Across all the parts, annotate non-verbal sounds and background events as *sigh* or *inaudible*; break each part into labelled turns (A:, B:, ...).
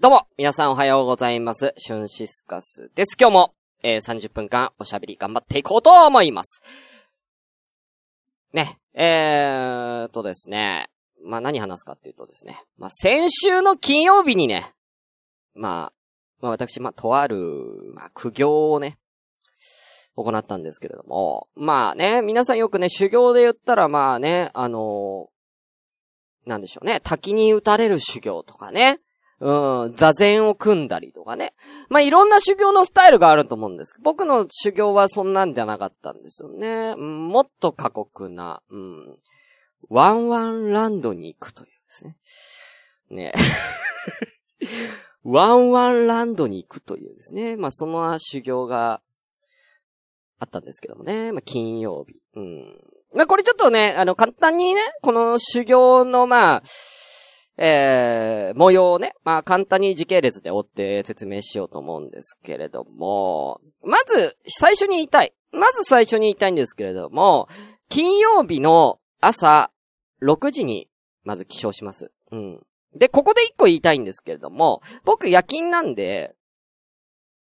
A: どうも、皆さんおはようございます。シュンシスカスです。今日も、えー、30分間おしゃべり頑張っていこうと思います。ね、えーとですね。まあ、何話すかっていうとですね。まあ、先週の金曜日にね、まあ、まあ私、まあ、とある、まあ、苦行をね、行ったんですけれども、まあね、皆さんよくね、修行で言ったら、まあね、あのなんでしょうね、滝に打たれる修行とかね、うん、座禅を組んだりとかね。まあ、いろんな修行のスタイルがあると思うんです。僕の修行はそんなんじゃなかったんですよね。うん、もっと過酷な、うん、ワンワンランドに行くというですね。ね。*laughs* ワンワンランドに行くというですね。まあ、その修行があったんですけどもね。まあ、金曜日。うん。まあ、これちょっとね、あの、簡単にね、この修行の、まあ、えー、模様をね、まあ簡単に時系列で追って説明しようと思うんですけれども、まず、最初に言いたい。まず最初に言いたいんですけれども、金曜日の朝6時に、まず起床します。うん。で、ここで一個言いたいんですけれども、僕夜勤なんで、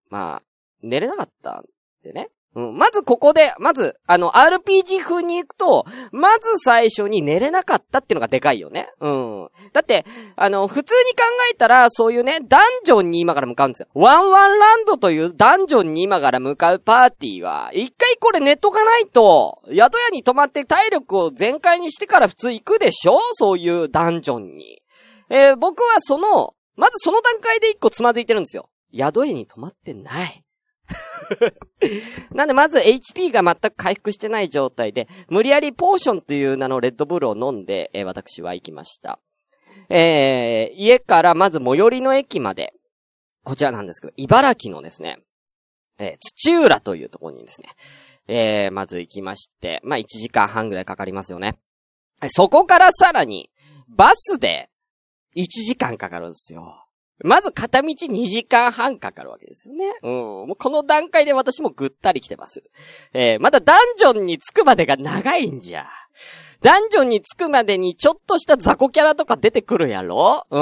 A: まあ、寝れなかったんでね。うん。まずここで、まず、あの、RPG 風に行くと、まず最初に寝れなかったっていうのがでかいよね。うん。だって、あの、普通に考えたら、そういうね、ダンジョンに今から向かうんですよ。ワンワンランドというダンジョンに今から向かうパーティーは、一回これ寝とかないと、宿屋に泊まって体力を全開にしてから普通行くでしょ？そういうダンジョンに。えー僕はその、まずその段階で一個つまずいてるんですよ。宿屋に泊まってない。*laughs* なんでまず HP が全く回復してない状態で、無理やりポーションという名のレッドブルを飲んで、えー私は行きました。えー、家からまず最寄りの駅まで、こちらなんですけど、茨城のですね、えー土浦というところにですね、えー、まず行きまして、まあ、1時間半ぐらいかかりますよね。そこからさらに、バスで、1時間かかるんですよ。まず片道2時間半かかるわけですよね。うん。もうこの段階で私もぐったり来てます。えー、まだダンジョンに着くまでが長いんじゃ。ダンジョンに着くまでにちょっとした雑魚キャラとか出てくるやろうん。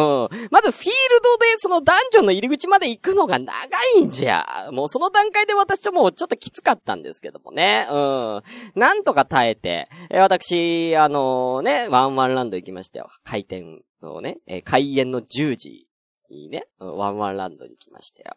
A: まずフィールドでそのダンジョンの入り口まで行くのが長いんじゃ。もうその段階で私はもうちょっときつかったんですけどもね。うん。なんとか耐えて、えー私、あのーね、ワンワンランド行きましたよ。開店のね、えー開園の10時いいね、ワンワンランドに来ましたよ。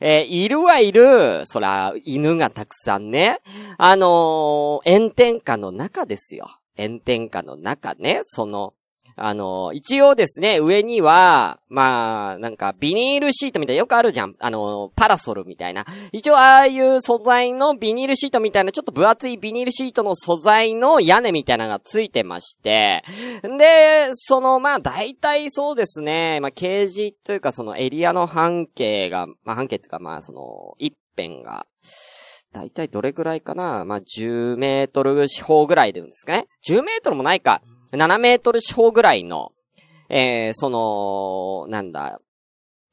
A: えーいるはいる、そら、犬がたくさんね、あのー炎天下の中ですよ。炎天下の中ね、その、あの一応ですね、上には、まあ、なんか、ビニールシートみたいな、よくあるじゃん。あのパラソルみたいな。一応、ああいう素材のビニールシートみたいな、ちょっと分厚いビニールシートの素材の屋根みたいなのがついてまして、で、その、まあ、大体そうですね、まあ、ケージというか、そのエリアの半径が、まあ、半径っていうか、まあ、その、一辺が、大体どれぐらいかなまあ、10メートル四方ぐらいで言うんですかね ?10 メートルもないか。7メートル四方ぐらいの、えー、その、なんだ、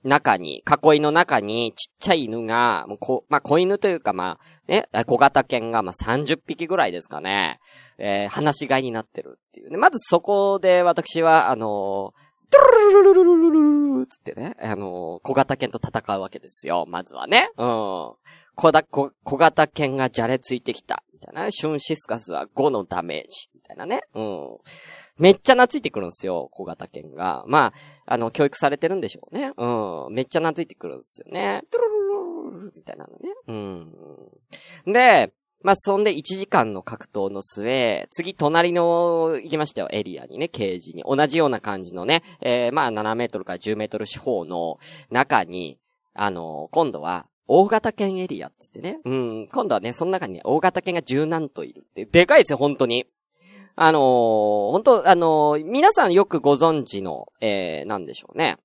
A: 中に、囲いの中にちっちゃい犬が、もうこ、まあ、子犬というか、まあ、ね、小型犬が、ま、30匹ぐらいですかね、えー、話し飼いになってるっていうね。まずそこで私は、あのー、トゥルルルルルルルつってね、あのー、小型犬と戦うわけですよ、まずはね。うん。小だ、小、小型犬がじゃれついてきた。みたいな。シュンシスカスは5のダメージ。みたいなね。うん。めっちゃ懐いてくるんですよ。小型犬が。まあ、あの、教育されてるんでしょうね。うん。めっちゃ懐いてくるんですよね。トゥルルルルルルみたいなのね。うん。で、まあ、そんで1時間の格闘の末、次隣の行きましたよ、エリアにね、ケージに。同じような感じのね、えー、まあ7メートルから10メートル四方の中に、あの今度は、大型犬エリアっつってね。うん、今度はね、その中にね、大型犬が十何頭いるって。でかいですよ、本当に。あのー、本当あのー皆さんよくご存知の、えー、なんでしょうね。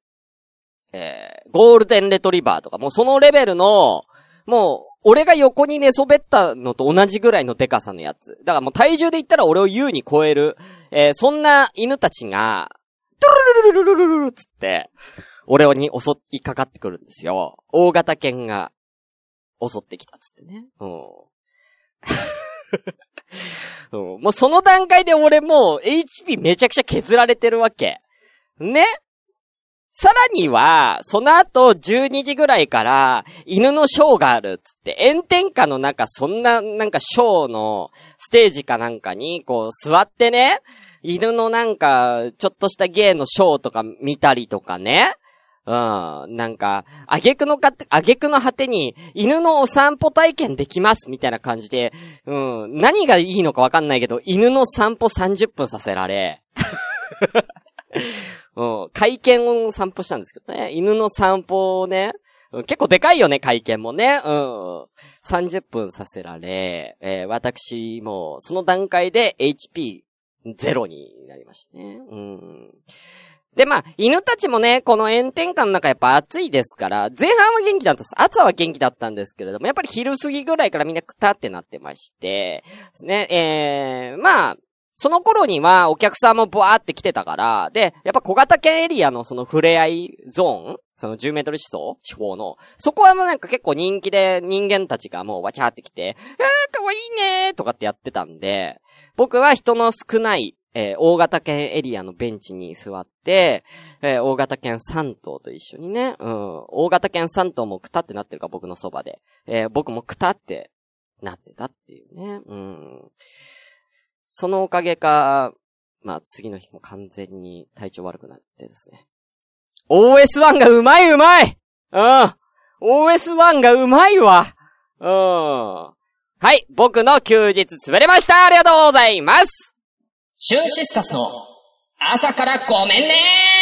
A: えー、ゴールデンレトリバーとか、もうそのレベルの、もう、俺が横に寝そべったのと同じぐらいのデカさのやつ。だからもう体重で言ったら俺を優に超える、えー、そんな犬たちが、トゥルルルルルルルルルつって、俺に襲いかかってくるんですよ。大型犬が襲ってきたっつってね。うん。うんもうその段階で俺もう HP めちゃくちゃ削られてるわけ。ね？さらには、その後12時ぐらいから犬のショーがあるっつって、炎天下の中そんななんかショーのステージかなんかにこう座ってね、犬のなんかちょっとした芸のショーとか見たりとかね。うん。なんか、あげくのか、あげくの果てに、犬のお散歩体験できます、みたいな感じで、うん。何がいいのかわかんないけど、犬の散歩30分させられ、*laughs* うん。会見を散歩したんですけどね。犬の散歩をね、結構でかいよね、会見もね。うん。30分させられ、えー、私も、その段階で HP ゼロになりましたね。うん。で、まあ、犬たちもね、この炎天下の中やっぱ暑いですから、前半は元気だったです。朝は元気だったんですけれども、やっぱり昼過ぎぐらいからみんなくたってなってまして、ですね、えー、まあ、その頃にはお客さんもブワーって来てたから、で、やっぱ小型犬エリアのその触れ合いゾーンその10メートル思想地方の、そこはもうなんか結構人気で人間たちがもうわちゃーって来て、えー、かわいいねーとかってやってたんで、僕は人の少ないえー、大型犬エリアのベンチに座って、えー、大型犬3頭と一緒にね、うん、大型犬3頭もくたってなってるか、僕のそばで。えー、僕もくたってなってたっていうね、うん。そのおかげか、まあ次の日も完全に体調悪くなってですね。OS1 がうまいうまいうん !OS1 がうまいわうん。はい、僕の休日潰れましたありがとうございます
B: シュンシスカスの朝からごめんね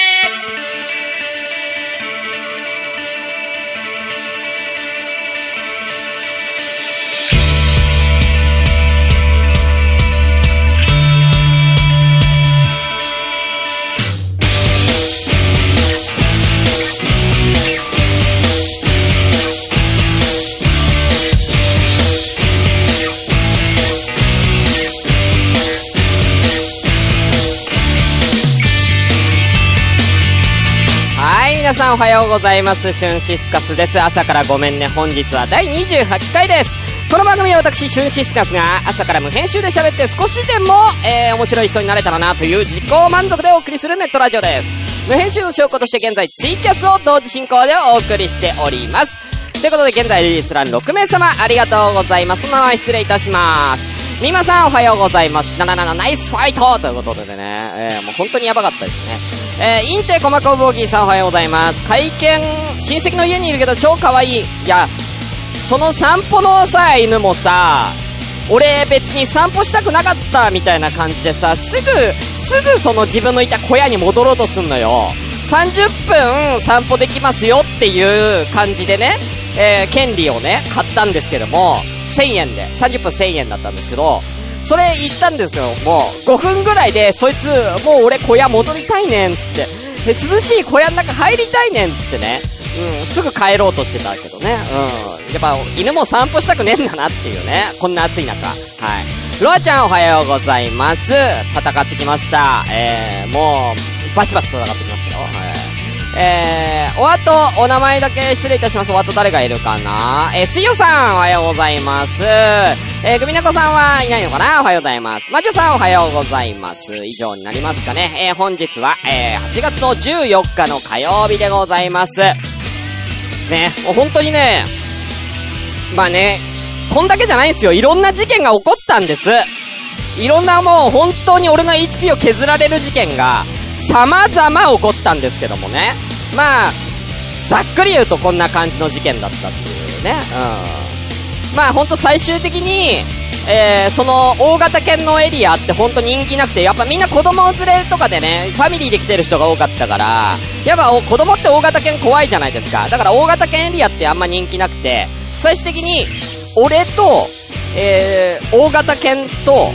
A: 皆さんおはようございます。シュンシスカスです。朝からごめんね。本日は第28回です。この番組は私、シュンシスカスが朝から無編集で喋って少しでも、えー、面白い人になれたらなという自己満足でお送りするネットラジオです。無編集の証拠として現在ツイキャスを同時進行でお送りしております。ということで現在リリース欄6名様ありがとうございます。そのまま失礼いたします。みまさんおはようございます。77ナイスファイトということでね、えー、もう本当にやばかったですね。えー、インテコマコボギーさんおはようございます。会見、親戚の家にいるけど超可愛い。いや、その散歩のさ、犬もさ、俺別に散歩したくなかったみたいな感じでさ、すぐ、すぐその自分のいた小屋に戻ろうとすんのよ。30分散歩できますよっていう感じでね、えー、権利をね、買ったんですけども、1000円で、30分1000円だったんですけど、それ言ったんですけどもう、5分ぐらいで、そいつ、もう俺小屋戻りたいねん、つって。涼しい小屋の中入りたいねん、つってね。うん、すぐ帰ろうとしてたけどね。うん。やっぱ、犬も散歩したくねえんだなっていうね。こんな暑い中。はい。ロアちゃんおはようございます。戦ってきました。えー、もう、バシバシ戦ってきましたよ。はい。えー、お後、お名前だけ失礼いたします。お後誰がいるかな？えー、水曜さん、おはようございます。えー、グミネコさんはいないのかなおはようございます。マジュさん、おはようございます。以上になりますかね。えー、本日は、えー、8月の14日の火曜日でございます。ね、もう本当にね、まあね、こんだけじゃないんですよ。いろんな事件が起こったんです。いろんなもう本当に俺の HP を削られる事件が、様々起こったんですけどもね。まあ、ざっくり言うとこんな感じの事件だったっていうね。うん。まあほんと最終的に、えー、その大型犬のエリアってほんと人気なくて、やっぱみんな子供連れとかでね、ファミリーで来てる人が多かったから、やっぱ子供って大型犬怖いじゃないですか。だから大型犬エリアってあんま人気なくて、最終的に、俺と、えー、大型犬と、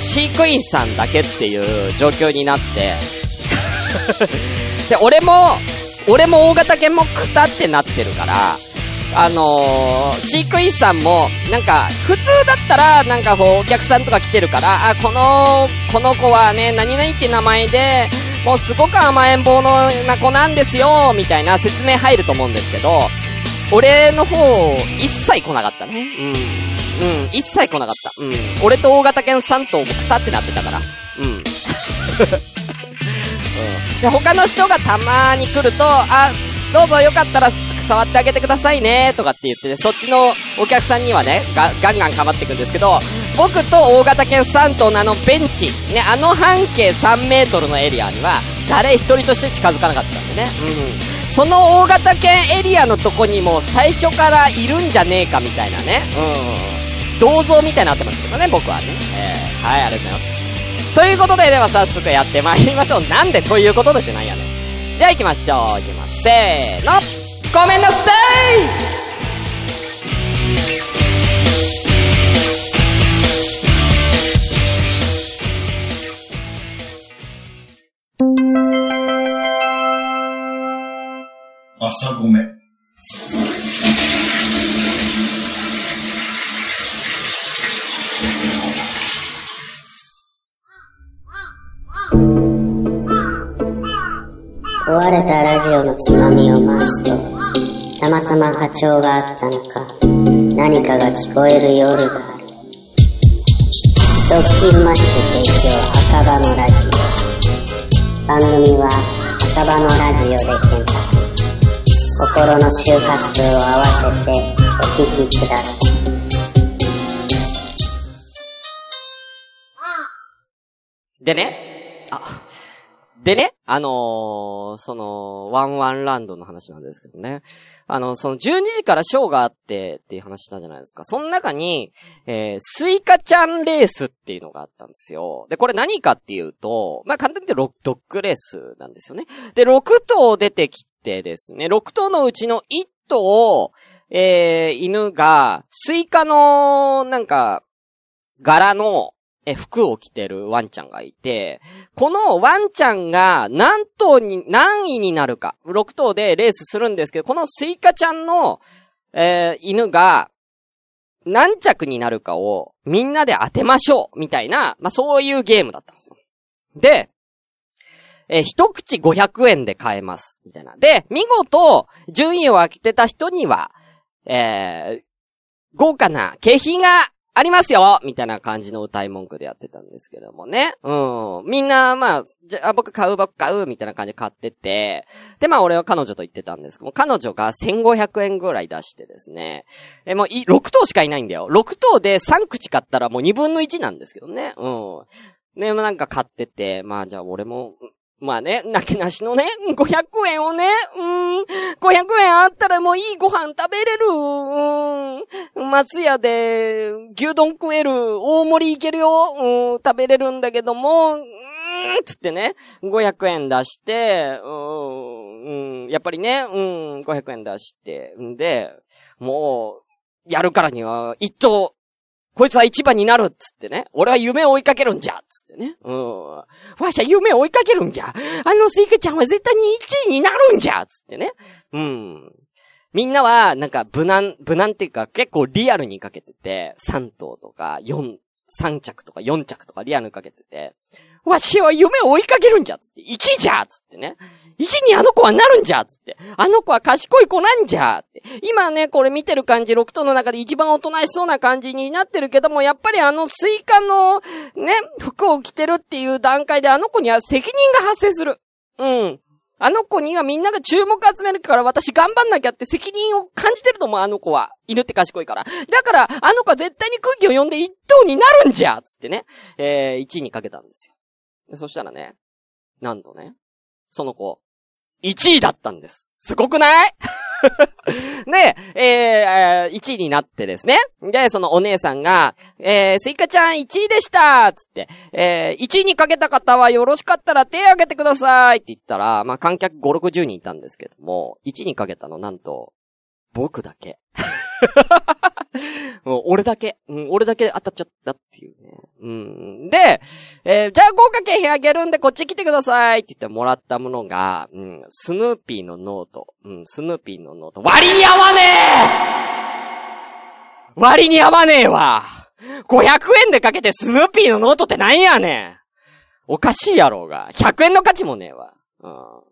A: 飼育員さんだけっていう状況になって、*laughs* で、俺も、俺も大型犬もくたってなってるから、あのー、飼育員さんも、なんか、普通だったら、なんかこう、お客さんとか来てるから、あ、この、この子はね、何々って名前で、もうすごく甘えん坊のな子なんですよ、みたいな説明入ると思うんですけど、俺の方、一切来なかったね。うん。うん、一切来なかった。うん。俺と大型犬3頭もくたってなってたから。うん。*laughs* で、他の人がたまに来ると、あ、どうぞよかったら触ってあげてくださいね、とかって言ってね、そっちのお客さんにはね、が、ガンガンかまっていくんですけど、僕と大型犬3頭のあのベンチ、ね、あの半径3メートルのエリアには、誰一人として近づかなかったんでね。うん。その大型犬エリアのとこにも最初からいるんじゃねえかみたいなね。うん。銅像みたいになってますけどね、僕はね。えー、はい、ありがとうございます。ということで、では早速やってまいりましょう。なんでということでってなんやねん。では行きましょう。行きます。せーの。ごめんなさい
C: 朝ごめ
D: ん。波長があったのか、何かが聞こえる夜がある。ドッキンマッシュ提供赤羽のラジオ。番組は赤羽のラジオで検索。心の周波数を合わせてお聞きください。
A: でね、あ、でね、あのーその、ワンワンランドの話なんですけどね。あの、その12時からショーがあってっていう話したじゃないですか。その中に、えー、スイカちゃんレースっていうのがあったんですよ。で、これ何かっていうと、まあ、簡単に言ってドッグレースなんですよね。で、6頭出てきてですね、6頭のうちの1頭を、えー、犬が、スイカの、なんか、柄の、え、服を着てるワンちゃんがいて、このワンちゃんが何頭に、何位になるか、6頭でレースするんですけど、このスイカちゃんの、えー犬が、何着になるかをみんなで当てましょうみたいな、まあ、そういうゲームだったんですよ。で、えー一口500円で買えます。みたいな。で、見事、順位を開けてた人には、えー豪華な景品がありますよみたいな感じの歌い文句でやってたんですけどもね。うん。みんな、まあ、じゃあ僕買う僕買うみたいな感じで買ってて、で、まあ俺は彼女と言ってたんですけども、彼女が1500円ぐらい出してですね、え、もうい、6頭しかいないんだよ。6頭で3口買ったらもう2分の1なんですけどね。うん。ね、まあなんか買ってて、まあじゃあ俺も、まあね、なけなしのね、500円をね、うん、500円あったらもういいご飯食べれる、うん、松屋で牛丼食える、大盛りいけるよ、うん、食べれるんだけども、うん、つってね、500円出して、うん、やっぱりね、うん、500円出して、んで、もう、やるからには、一等、こいつは一番になるっつってね。俺は夢を追いかけるんじゃっつってね。うん。わしは夢を追いかけるんじゃ。あのスイカちゃんは絶対に一位になるんじゃっつってね。うん。みんなは、なんか、無難、無難っていうか、結構リアルにかけてて、3頭とか、4、3着とか4着とかリアルにかけてて、わしは夢を追いかけるんじゃつって、1位じゃつってね。1位にあの子はなるんじゃつって。あの子は賢い子なんじゃって。今ね、これ見てる感じ、6頭の中で一番おとなしそうな感じになってるけども、やっぱりあのスイカの、ね、服を着てるっていう段階であの子には責任が発生する。うん。あの子にはみんなが注目集めるから私頑張んなきゃって責任を感じてると思う、あの子は。犬って賢いから。だから、あの子は絶対に空気を読んで一等になるんじゃつってね。えー、1位にかけたんですよ。でそしたらね、なんとね、その子、1位だったんです。すごくない？*laughs* で、えー、1位になってですね。で、そのお姉さんが、えー、スイカちゃん1位でしたつって、えー、1位にかけた方はよろしかったら手を挙げてくださいって言ったら、まあ、観客5、60人いたんですけども、1位にかけたのなんと、僕だけ。*laughs* もう俺だけ、うん、俺だけ当たっちゃったっていうね。うん。で、えーじゃあ豪華景品あげるんでこっち来てくださいって言ってもらったものが、うん、スヌーピーのノート。うん、スヌーピーのノート。割に合わねえ割に合わねえわ !500 円でかけてスヌーピーのノートってなんやねんおかしいやろうが。100円の価値もねえわ。うん。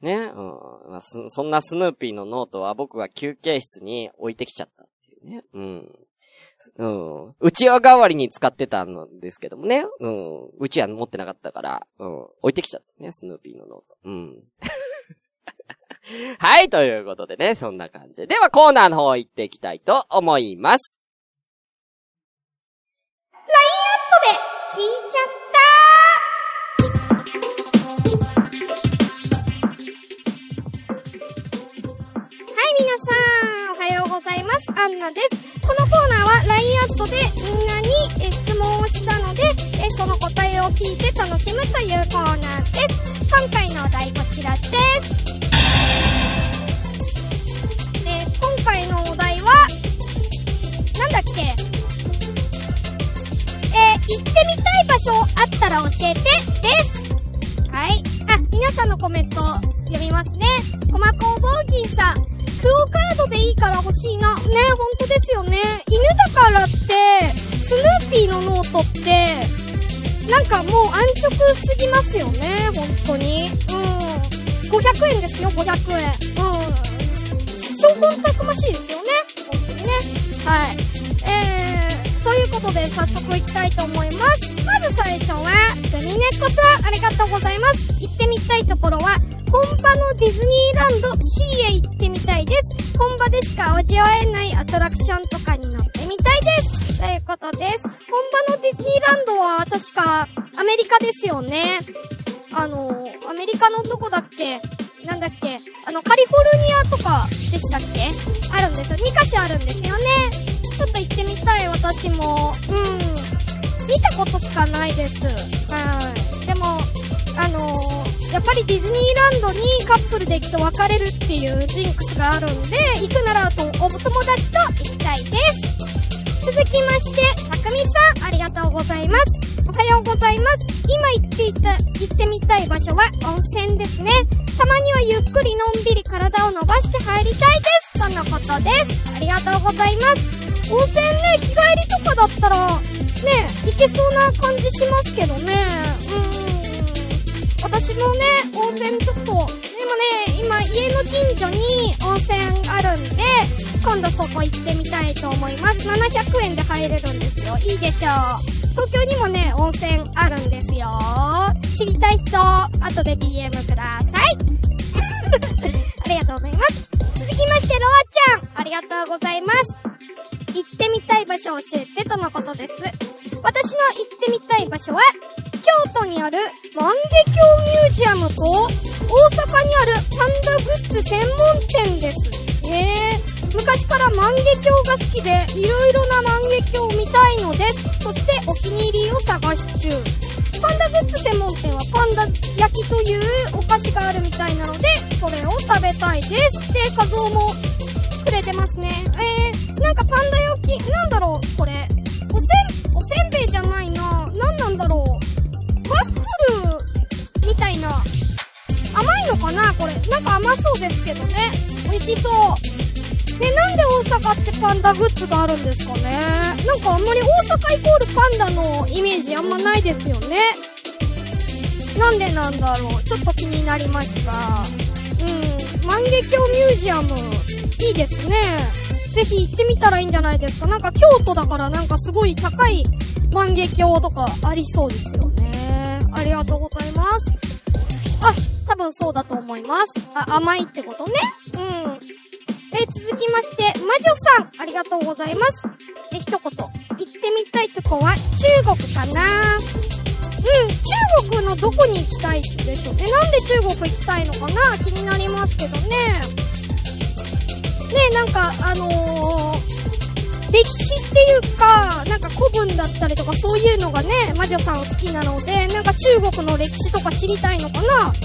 A: ね、うん。まあそそんなスヌーピーのノートは僕は休憩室に置いてきちゃったね。うん。うん。うちわ代わりに使ってたんですけどもね。うん。うちわ持ってなかったから、うん。置いてきちゃったね、スヌーピーのノート。うん。*laughs* はい、ということでね、そんな感じで。ではコーナーの方行っていきたいと思います。
C: 聞いちゃったはい、皆さん、ようございます。アンナです。このコーナーは LINE アットでみんなにえ質問をしたので、えその答えを聞いて楽しむというコーナーです。今回のお題こちらです。えー今回のお題は、なんだっけ？えー行ってみたい場所あったら教えてです。はい。あ、皆さんのコメント読みますね。コマコーボーギーさん。クオカードでいいから欲しいな。ね、ほんとですよね。犬だからって、スヌーピーのノートって、なんかもう安直すぎますよね、ほんとに。うん。500円ですよ、500円。うん。証拠たくましいですよね。ほんとにね。はい。えー、ということで早速行きたいと思います。まず最初は、ドミネコさん、ありがとうございます。行ってみたいところは、のディズニーランド C へ行ってみたいです。本場でしか味わえないアトラクションとかに乗ってみたいです。ということです。本場のディズニーランドは確かアメリカですよね。あの、アメリカのどこだっけ？なんだっけ？あの、カリフォルニアとかでしたっけ？あるんですよ。2カ所あるんですよね。ちょっと行ってみたい、私も。うん。見たことしかないです。はい。でも、あのーやっぱりディズニーランドにカップルで行くと別れるっていうジンクスがあるんで、行くならとお友達と行きたいです。続きまして、たくみさん、ありがとうございます。おはようございます。今行っていた、行ってみたい場所は温泉ですね。たまにはゆっくりのんびり体を伸ばして入りたいです。とのことです。ありがとうございます。温泉ね、日帰りとかだったら、ね、行けそうな感じしますけどね。うん。私もね、温泉ちょっと、でもね、今家の近所に温泉あるんで、今度そこ行ってみたいと思います。700円で入れるんですよ。いいでしょう。東京にもね、温泉あるんですよ。知りたい人、後で DM ください。*laughs* ありがとうございます。続きまして、ロアちゃん、ありがとうございます。行ってみたい場所を教えてとのことです。私の行ってみたい場所は、京都にある万華鏡ミュージアムと、大阪にあるパンダグッズ専門店です。へー。昔から万華鏡が好きで、いろいろな万華鏡を見たいのです。そしてお気に入りを探し中。パンダグッズ専門店はパンダ焼きというお菓子があるみたいなので、それを食べたいです。で、画像もくれてますね。えー、なんかパンダ焼き、なんだろう、これ。おせん、おせんべいじゃないな。なんなんだろう。ワッフルみたいな。甘いのかなこれ。なんか甘そうですけどね。美味しそう。ね、なんで大阪ってパンダグッズがあるんですかねなんかあんまり大阪イコールパンダのイメージあんまないですよね。なんでなんだろうちょっと気になりました。うん。万華鏡ミュージアム、いいですね。ぜひ行ってみたらいいんじゃないですか。なんか京都だからなんかすごい高い万華鏡とかありそうですよね。ありがとうございます。あ、多分そうだと思います。あ、甘いってことね。うん。え、続きまして、魔女さん、ありがとうございます。え、一言。行ってみたいとこは中国かなうん、中国のどこに行きたいでしょうね。なんで中国行きたいのかな？気になりますけどね。ねなんか、あのー、歴史っていうか、なんか古文だったりとかそういうのがね、魔女さん好きなので、なんか中国の歴史とか知りたいのかな？ね、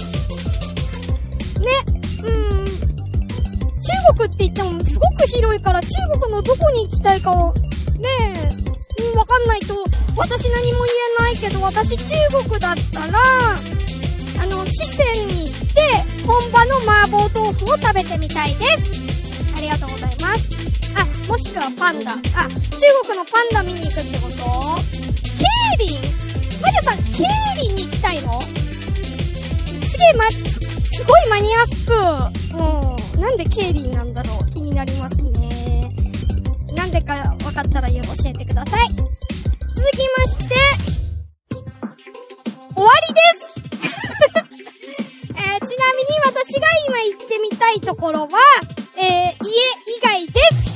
C: うーん。中国って言ってもすごく広いから中国のどこに行きたいかを、ねえ、うん、わかんないと、私何も言えないけど、私中国だったら、あの、四川に行って、本場の麻婆豆腐を食べてみたいです。ありがとうございます。もしくはパンダ。あ、中国のパンダ見に行くってこと？ケイリン？魔女さん、ケイリンに行きたいの？すげえま、す、すごいマニアック。うん。なんでケイリンなんだろう？気になりますね。なんでかわかったら教えてください。続きまして、終わりです *laughs* え、ちなみに私が今行ってみたいところは、えー、家以外です。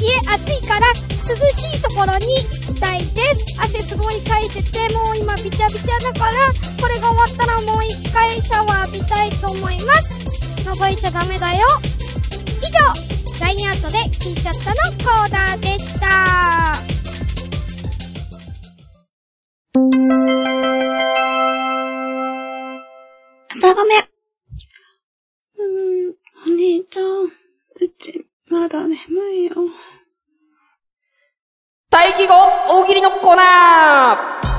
C: 家暑いから涼しいところに行きたいです。汗すごいかいてて、もう今びちゃびちゃだから、これが終わったらもう一回シャワー浴びたいと思います。覗いちゃダメだよ。以上、ラインアウトで聞いちゃったのコーナーでした。
E: だごめん。うーん、お兄ちゃん、うち、まだ眠いよ。
A: 待機後、大喜利のコーナー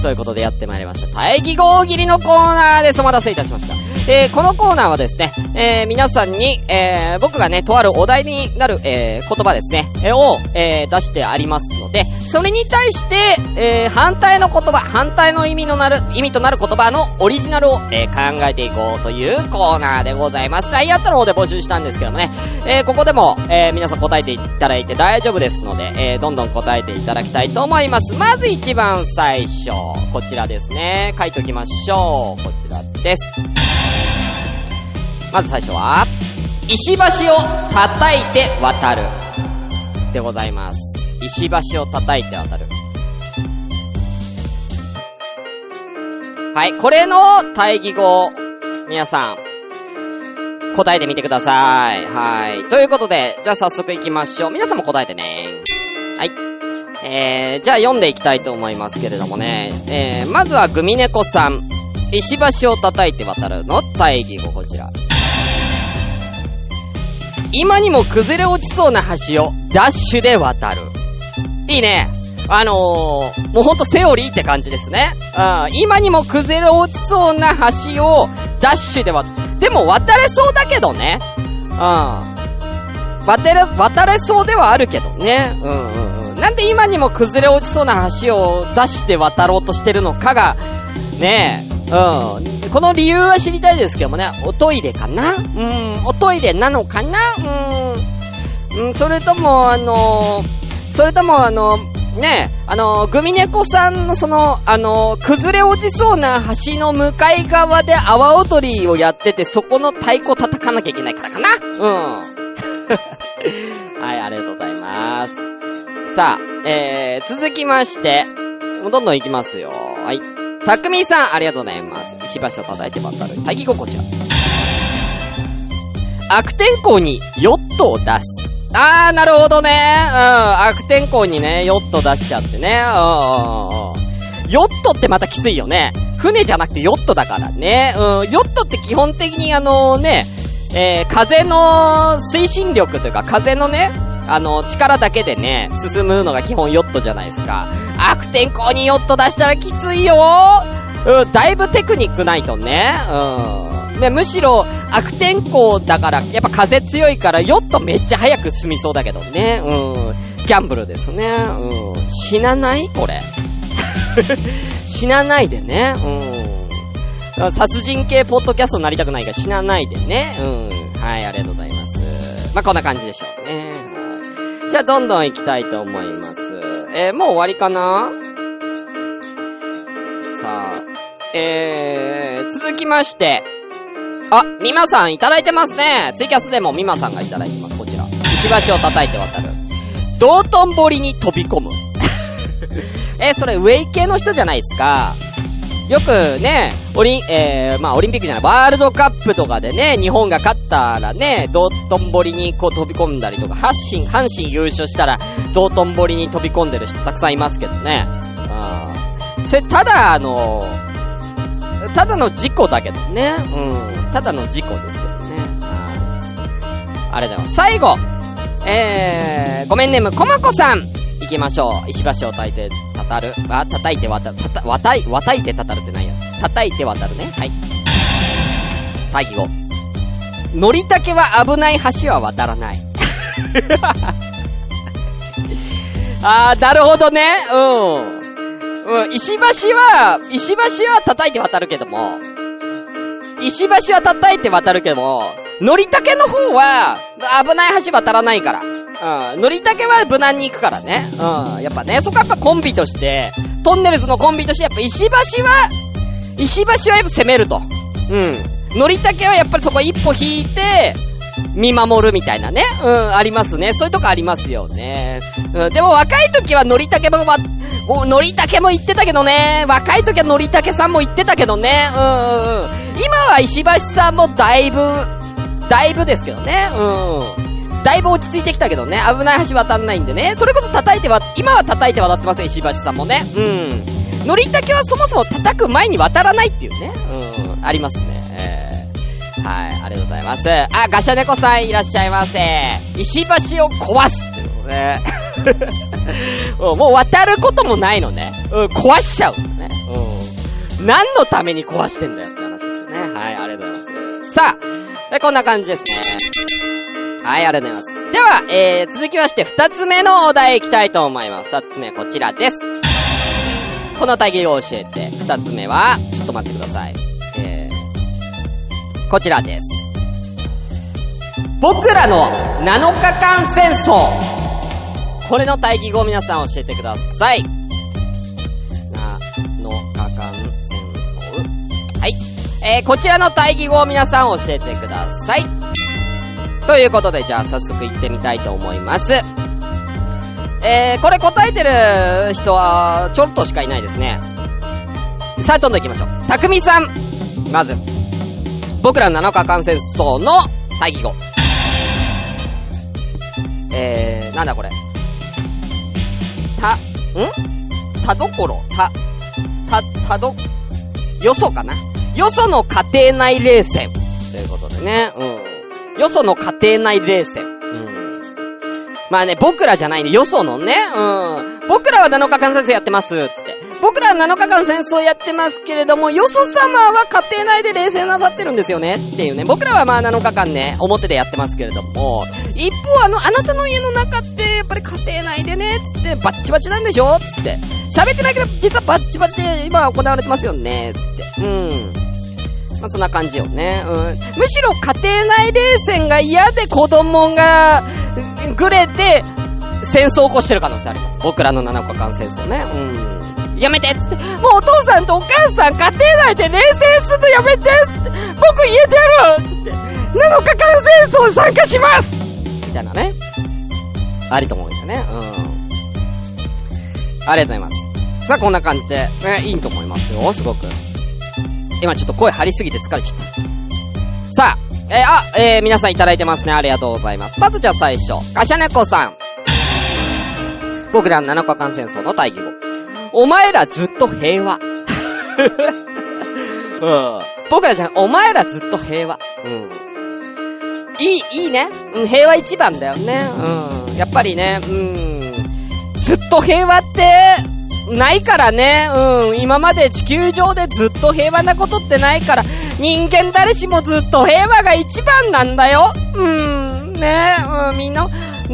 A: ということでやってまいりました。大義語大喜利のコーナーです。お待たせいたしました。えー、このコーナーはですね、えー、皆さんに、えー、僕がね、とあるお題になる、えー、言葉ですね、えー、を、えー、出してありますので、それに対して、えー、反対の言葉、反対の意味のなる、意味となる言葉のオリジナルを、えー、考えていこうというコーナーでございます。ラインアットの方で募集したんですけどもね、えー、ここでも、えー、皆さん答えていただいて大丈夫ですので、えー、どんどん答えていただきたいと思います。まず一番最初、こちらですね。書いておきましょう。こちらです。まず最初は、石橋を叩いて渡る。でございます。石橋を叩いて渡る。はい、これの対義語、皆さん、答えてみてください。はい。ということで、じゃあ早速行きましょう。皆さんも答えてね。えー、じゃあ読んでいきたいと思いますけれどもね。えー、まずはグミネコさん。石橋を叩いて渡るの対義語こちら。今にも崩れ落ちそうな橋をダッシュで渡る。いいね。あのー、もうほんとセオリーって感じですね。うん。今にも崩れ落ちそうな橋をダッシュで渡る。でも渡れそうだけどね。うん。渡れ、渡れそうではあるけどね。うんうん。なんで今にも崩れ落ちそうな橋をダッシュで渡ろうとしてるのかが、ねえ、うん。この理由は知りたいですけどもね、おトイレかな？うん、おトイレなのかな？うん。うん、それとも、あのー、それともあのー、ねえ、あのー、グミネコさんのその、あの、崩れ落ちそうな橋の向かい側で阿波踊りをやってて、そこの太鼓叩かなきゃいけないからかな？うん。*laughs* はい、ありがとうございます。さあ、えー、続きまして、もうどんどん行きますよ。はい。たくみさん、ありがとうございます。石橋を叩いて渡る。大義語こちら。悪天候にヨットを出す。あー、なるほどね。うん。悪天候にね、ヨット出しちゃってね。ヨットってまたきついよね。船じゃなくてヨットだからね。うん。ヨットって基本的にあのね、えー、風の推進力というか風のね、あの、力だけでね、進むのが基本ヨットじゃないですか。悪天候にヨット出したらきついようん、だいぶテクニックないとね。うん。ね、むしろ悪天候だから、やっぱ風強いからヨットめっちゃ早く進みそうだけどね。うん。ギャンブルですね。うん。死なない？これ。*laughs* 死なないでね。うん。殺人系ポッドキャストになりたくないから死なないでね。うん。はい、ありがとうございます。まあ、こんな感じでしょうね。じゃあ、どんどん行きたいと思います。えー、もう終わりかな？さあ、えー、続きまして。あ、ミマさんいただいてますね。ツイキャスでもミマさんがいただいてます。こちら。石橋を叩いて渡る。道頓堀に飛び込む。*laughs* え、それウェイ系の人じゃないですか。よくね、オリン、えー、まあ、オリンピックじゃない、ワールドカップとかでね、日本が勝ったらね、道頓堀にこう飛び込んだりとか、阪神、阪神優勝したら、道頓堀に飛び込んでる人たくさんいますけどね。うん。それ、ただ、あの、ただの事故だけどね。うん。ただの事故ですけどね。はい。ありがとうございます。最後えー、ごめんねむ、こまこさんきましょう。石橋を叩いて、たたる。あ、叩いて渡る。たた、渡い、渡いてたたるって何や？叩いて渡るね。はい。対義語。乗り竹は危ない橋は渡らない。*laughs* あー、なるほどね。うん。うん、石橋は、石橋は叩いて渡るけども、石橋は叩いて渡るけども、乗り竹の方は、危ない橋渡らないから。うん。乗り竹は無難に行くからね。うん。やっぱね、そこはやっぱコンビとして、トンネルズのコンビとして、やっぱ石橋は、石橋はやっぱ攻めると。うん。乗り竹はやっぱりそこ一歩引いて、見守るみたいなね。うん、ありますね。そういうとこありますよね。うん、でも若い時は乗り竹も、ま、もう乗り竹も言ってたけどね。若い時は乗り竹さんも言ってたけどね。うんうんうん。今は石橋さんもだいぶ、だいぶですけどね。うん。だいぶ落ち着いてきたけどね。危ない橋渡んないんでね。それこそ叩いては、今は叩いて渡ってますよ、石橋さんもね。うん。乗り竹はそもそも叩く前に渡らないっていうね。うん。ありますね。えー、はい、ありがとうございます。あ、ガシャネコさんいらっしゃいませ。石橋を壊すっていうことね。*laughs* もう渡ることもないのね。うん、壊しちゃうのね。うん。何のために壊してんだよって話ですね。はい、ありがとうございます。さあ、こんな感じですね。はい、ありがとうございます。では、えー、続きまして、二つ目のお題いきたいと思います。二つ目こちらです。この対義を教えて、二つ目は、ちょっと待ってください。えー、こちらです。僕らの7日間戦争これの対義語を皆さん教えてください。えー、こちらの対義語を皆さん教えてください。ということで、じゃあ早速行ってみたいと思います。えー、これ答えてる人は、ちょっとしかいないですね。さあ、どんどん行きましょう。たくみさん。まず、僕ら7日間戦争の対義語。えー、なんだこれ。た、ん？たどころ？た、た、たど、よそかな？よその家庭内冷戦。ということでね。うん。よその家庭内冷戦。うんまあね、僕らじゃないね、よそのね、うん。僕らは7日間戦争やってます、つって。僕らは7日間戦争やってますけれども、よそ様は家庭内で冷静なさってるんですよね、っていうね。僕らはまあ7日間ね、表でやってますけれども、一方あの、あなたの家の中って、やっぱり家庭内でね、つって、バッチバチなんでしょ？つって。喋ってないけど、実はバッチバチで今行われてますよね、つって。うん。まあ、そんな感じよね。うん。むしろ家庭内冷戦が嫌で子供が、ぐれて、戦争を起こしてる可能性あります。僕らの7日間戦争ね。うん。やめてっつって。もうお父さんとお母さん家庭内で冷戦するのやめてっつって。僕家出るっつって。7日間戦争に参加しますみたいなね。ありと思うんですよね。うん。ありがとうございます。さあ、こんな感じで、ね、いいと思いますよ、すごく。今ちょっと声張りすぎて疲れちゃった。さあ、えー、あ、えー、皆さんいただいてますね。ありがとうございます。まずじゃあ最初、ガシャネコさん。僕らの7日間戦争の大義語。お前らずっと平和。*laughs* うん。僕らじゃ、お前らずっと平和。うん。いい、いいね。うん、平和一番だよね。うん。やっぱりね、うん。ずっと平和って、ないからね。うん。今まで地球上でずっと平和なことってないから、人間誰しもずっと平和が一番なんだよ。うん。ねうん。みんな、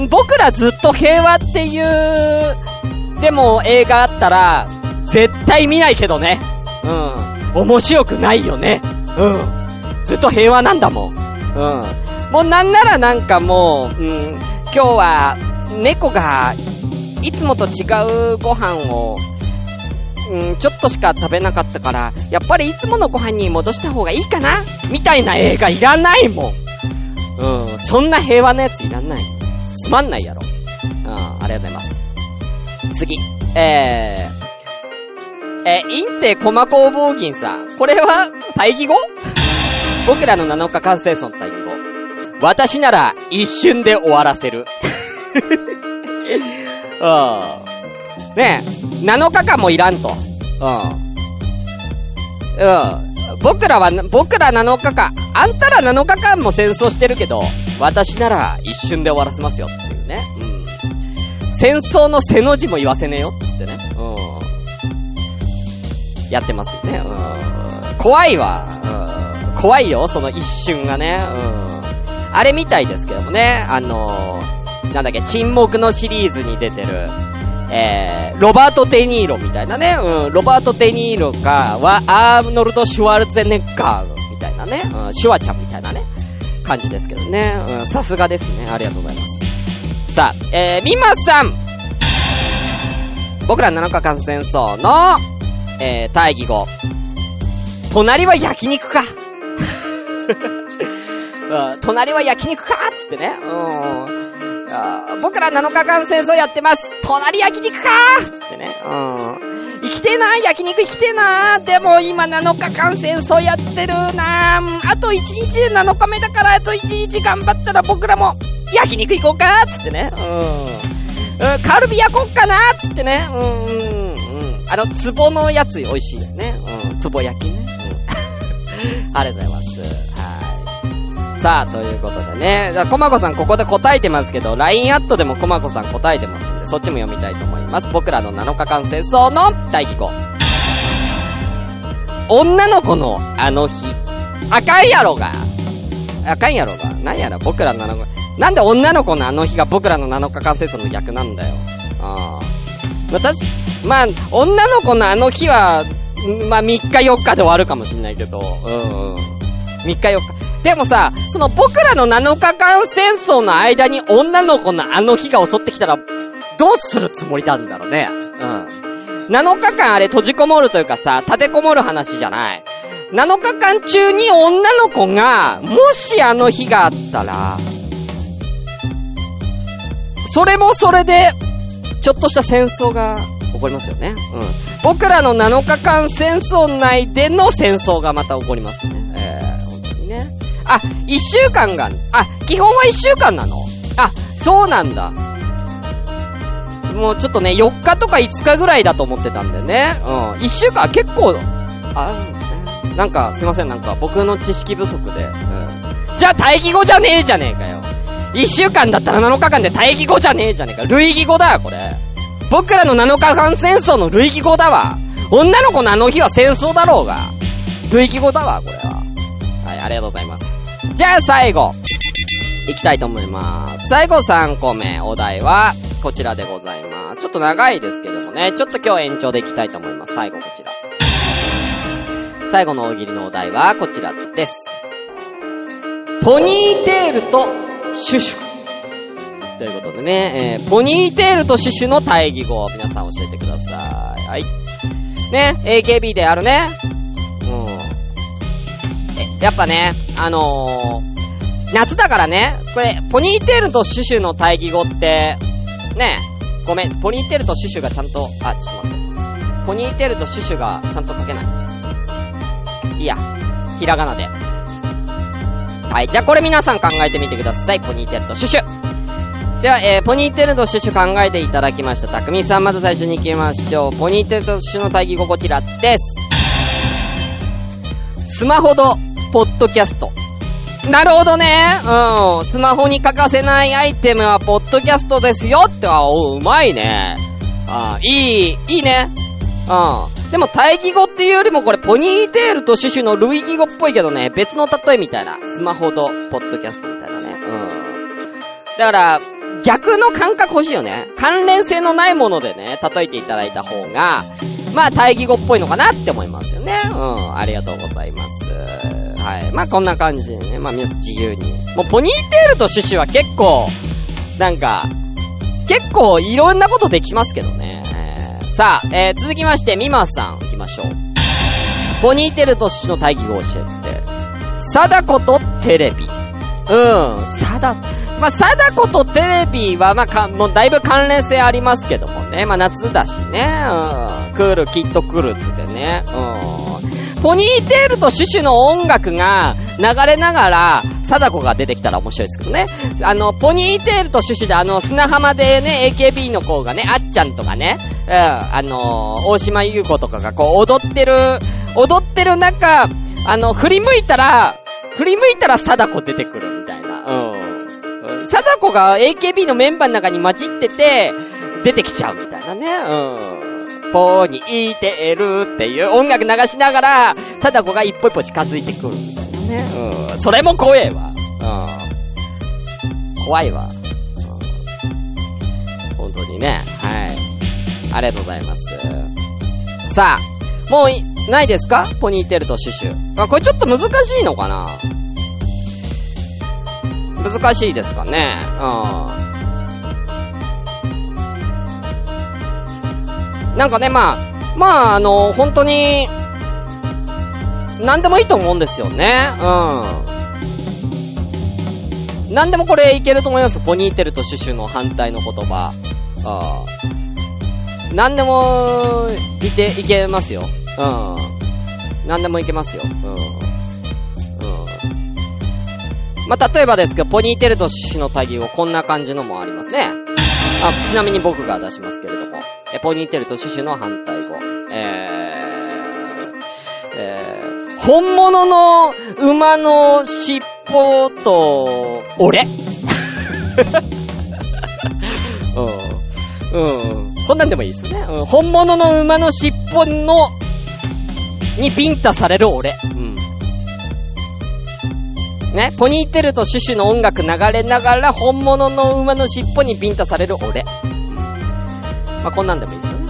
A: 僕らずっと平和っていう、でも映画あったら、絶対見ないけどね。うん。面白くないよね。うん。ずっと平和なんだもん。うん。もうなんならなんかもう、うん。今日は、猫がいつもと違うご飯を、うん、ちょっとしか食べなかったから、やっぱりいつものご飯に戻した方がいいかな？みたいな映画いらないもん。うん、そんな平和なやついらない。つまんないやろ。うん、ありがとうございます。次。えー、えインテコマ工房銀さん。これは、対義語？僕らの7日間戦争の対義語。私なら一瞬で終わらせる。うん。ねえ、7日間もいらんと。うん。うん。僕らは、僕ら7日間、あんたら7日間も戦争してるけど、私なら一瞬で終わらせますよっていうね。うん。戦争のせの字も言わせねえよっつってね。うん。やってますよね。うん。怖いわ。うん。怖いよ、その一瞬がね。うん。あれみたいですけどもね。あのー、なんだっけ、沈黙のシリーズに出てる、えー、ロバート・デニーロみたいなね。うん。ロバート・デニーロかは、アーノルド・シュワルツェネッガーみたいなね。うん。シュワちゃんみたいなね。感じですけどね。うん、さすがですね。ありがとうございます。さあ、えー、みまさん僕ら7日間戦争の、えー、大義語。隣は焼肉か。*laughs* うん、隣は焼肉かっつってね。うん。僕ら7日間戦争やってます隣焼肉かつってね。うん。生きてな焼肉生きてなでも今7日間戦争やってるなあと1日で7日目だからあと1日頑張ったら僕らも焼肉行こうかつってね。うん。カルビ焼こうかなつってね。うん、うん、うん。あの、壺のやつ美味しいよね。うん、壺焼きね。うん。*laughs* ありがとうございます。さあ、ということでね。じゃあ、コマコさんここで答えてますけど、LINE アットでもコマコさん答えてますんで、そっちも読みたいと思います。僕らの7日間戦争の大義語。女の子のあの日。赤いやろが。赤いやろが。何やら僕らの7日、なんで女の子のあの日が僕らの7日間戦争の逆なんだよ。ああ。まあ、確まあ、女の子のあの日は、まあ、3日4日で終わるかもしんないけど、うん、うん。3日4日。でもさ、その僕らの7日間戦争の間に女の子のあの日が襲ってきたら、どうするつもりなんだろうね。うん。7日間あれ閉じこもるというかさ、立てこもる話じゃない。7日間中に女の子が、もしあの日があったら、それもそれで、ちょっとした戦争が起こりますよね。うん。僕らの7日間戦争内での戦争がまた起こりますね。あ、一週間が、あ、基本は一週間なの？あ、そうなんだ。もうちょっとね、4日とか5日ぐらいだと思ってたんだよね。うん。一週間結構、あるんですね。なんか、すいません、なんか、僕の知識不足で。うん。じゃあ、大義語じゃねえじゃねえかよ。一週間だったら7日間で大義語じゃねえじゃねえか。類義語だよ、これ。僕らの7日間戦争の類義語だわ。女の子のあの日は戦争だろうが。類義語だわ、これは。はい、ありがとうございます。じゃあ最後、いきたいと思います。最後3個目、お題は、こちらでございます。ちょっと長いですけどもね、ちょっと今日延長でいきたいと思います。最後こちら。最後の大喜利のお題はこちらです。ポニーテールとシュシュ。ということでね、えー、ポニーテールとシュシュの対義語を皆さん教えてください。はい。ね、AKB であるね。やっぱね、あのー、夏だからね、これ、ポニーテールとシュシュの対義語って、ね、ごめん、ポニーテールとシュシュがちゃんと、あ、ちょっと待って。ポニーテールとシュシュがちゃんと書けない。いいや、ひらがなで。はい、じゃあこれ皆さん考えてみてください。ポニーテールとシュシュ。では、えー、ポニーテールとシュシュ考えていただきました。たくみさん、まず最初に行きましょう。ポニーテールとシュシュの対義語こちらです。スマホドポッドキャスト。なるほどね。うん。スマホに欠かせないアイテムはポッドキャストですよっては、おう、うまいね。あいい、いいね。うん。でも、対義語っていうよりもこれ、ポニーテールとシュシュの類義語っぽいけどね、別の例えみたいな。スマホと、ポッドキャストみたいなね。うん。だから、逆の感覚欲しいよね。関連性のないものでね、例えていただいた方が、まあ、対義語っぽいのかなって思いますよね。うん。ありがとうございます。はい。まあ、こんな感じでね。まあ、皆さん自由に。もう、ポニーテールとシュシュは結構、なんか、結構いろんなことできますけどね。さあ、えー、続きまして、ミマさん行きましょう。ポニーテールとシュシュの対義語を教えて。貞子とテレビ。うん、貞、まあ、貞子とテレビは、まあ、か、もうだいぶ関連性ありますけどもね。まあ、夏だしね。うん。クール、きっとクールつってね。うん。ポニーテールとシュシュの音楽が流れながら、貞子が出てきたら面白いですけどね。あの、ポニーテールとシュシュであの、砂浜でね、AKB の子がね、あっちゃんとかね、うん、あのー、大島優子とかがこう踊ってる、踊ってる中、あの、振り向いたら、振り向いたら貞子出てくるみたいな。うん。貞子が AKB のメンバーの中に混じってて、出てきちゃうみたいなね。うん。ポにいてるっていう音楽流しながら、貞子が一歩一歩近づいてくるね。うん。それも怖えわ。うん。怖いわ。うん、本当にね。はい。ありがとうございます。さあ、もうないですか？ポニーテールとシュシュ。あ、これちょっと難しいのかな？難しいですかね？うん。なんかね、まあ、まあ、あの、本当に、何でもいいと思うんですよね。うん。何でもこれいけると思います。ポニーテルとシュシュの反対の言葉。あ何でも、いて、いけますよ。うん。何でもいけますよ。うん。うん。まあ、例えばですけど、ポニーテルとシュシュの対義語、こんな感じのもありますね。あ、ちなみに僕が出しますけれども。え、ポニーテールとシュシュの反対語。えー、えー、本物の馬の尻尾と、俺？*laughs* うん。うん。こんなんでもいいですね。うん。本物の馬の尻尾の、にビンタされる俺。うん。ね、ポニーテルとシュシュの音楽流れながら、本物の馬の尻尾にビンタされる俺。まあ、こんなんでもいいですよね。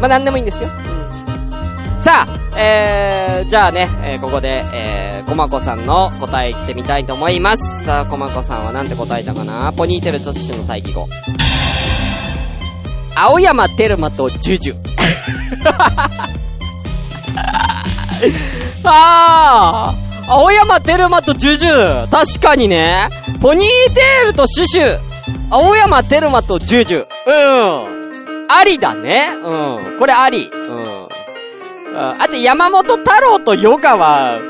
A: まあ、なんでもいいんですよ。うん。さあ、えー、じゃあね、えー、ここで、えー、コマコさんの答え言ってみたいと思います。さあ、コマコさんはなんて答えたかな？ポニーテルとシュシュの対義語。青山テルマとジュジュ。*laughs* ああ青山テルマとジュジュ確かにねポニーテールとシュシュ青山テルマとジュジュうんありだねうん。これあり。うん。あと山本太郎とヨガは、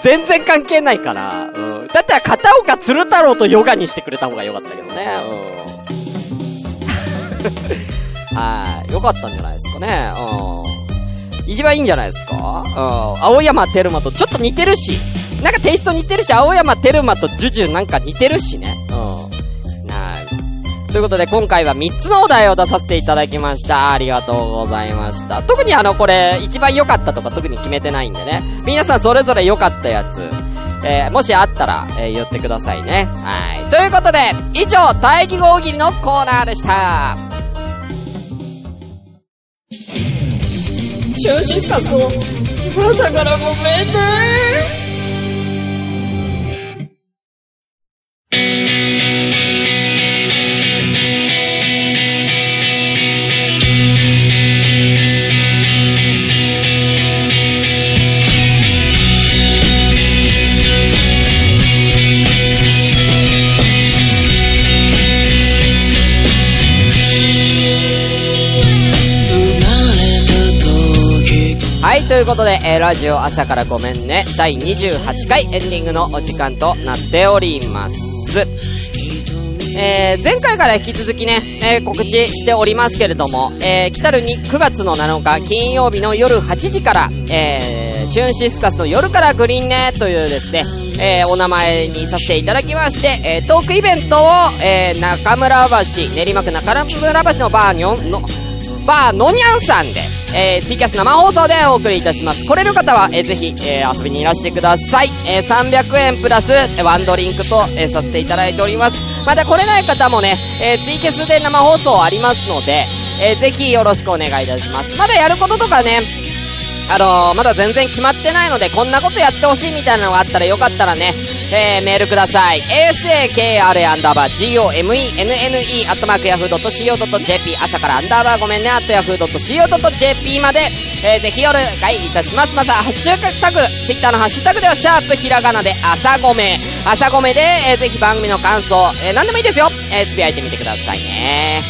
A: 全然関係ないから。うん。だったら片岡鶴太郎とヨガにしてくれた方がよかったけどね。うん。*laughs* はい。よかったんじゃないですかね。うん。一番いいんじゃないですかうん。青山テルマとちょっと似てるし。なんかテイスト似てるし、青山テルマとジュジュなんか似てるしね。うん。はい。ということで今回は3つのお題を出させていただきました。ありがとうございました。特にあのこれ、一番良かったとか特に決めてないんでね。皆さんそれぞれ良かったやつ。えー、もしあったら、えー、言ってくださいね。はい。ということで、以上、大義語大喜利のコーナーでした。シュンシスカスの朝からごめんねということで、えー、ラジオ朝からごめんね、第28回エンディングのお時間となっております。えー、前回から引き続きね、えー、告知しておりますけれども、えー、来たるに9月の7日金曜日の夜8時から、えー、シュンシスカスの夜からグリーンねというですね、えー、お名前にさせていただきまして、えー、トークイベントを、えー、中村橋、練馬区中村橋のバーにょの、バーのにゃんさんで、えー、ツイキャス生放送でお送りいたします。来れる方は、えー、ぜひ、えー、遊びにいらしてください。えー、300円プラス、ワンドリンクと、えー、させていただいております。また来れない方もね、えー、ツイキャスで生放送ありますので、えー、ぜひよろしくお願いいたします。まだやることとかね、あのー、まだ全然決まってないので、こんなことやってほしいみたいなのがあったらよかったらね、えー、メールください。asakra アンダーバー gomenne アットマークヤフー .co.jp 朝からアンダーバーごめんね、アットヤフー .co.jp まで、えー、ぜひお願いいたします。また、ハッシュタグ、ツイッターのハッシュタグでは、シャープひらがなで朝ごめ、朝ごめで、えー、ぜひ番組の感想、えー、何でもいいですよ。えー、つぶやいてみてくださいね。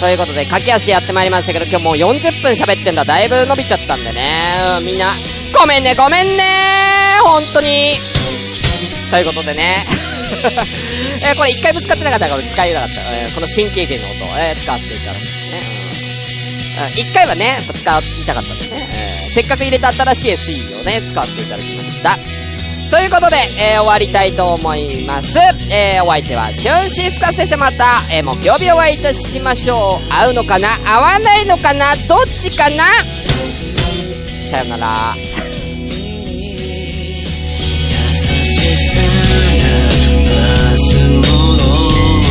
A: ということで、駆け足やってまいりましたけど、今日もう40分喋ってんだ。だいぶ伸びちゃったんでね。みんな、ごめんね、ごめんね本当に。ということでね。*laughs* えー、これ一回ぶつかってなかったから使いたかった。えー、この新経験の音を、えー、使わせていただきますね。うん。一回はね、使いたかったんでね。えー、せっかく入れた新しい SE をね、使わせていただきました。ということで、えー、終わりたいと思います。えー、お相手は、シュンシスカ先生また、えー、木曜日お会いいたしましょう。会うのかな？会わないのかな？どっちかな？さよなら。優しさが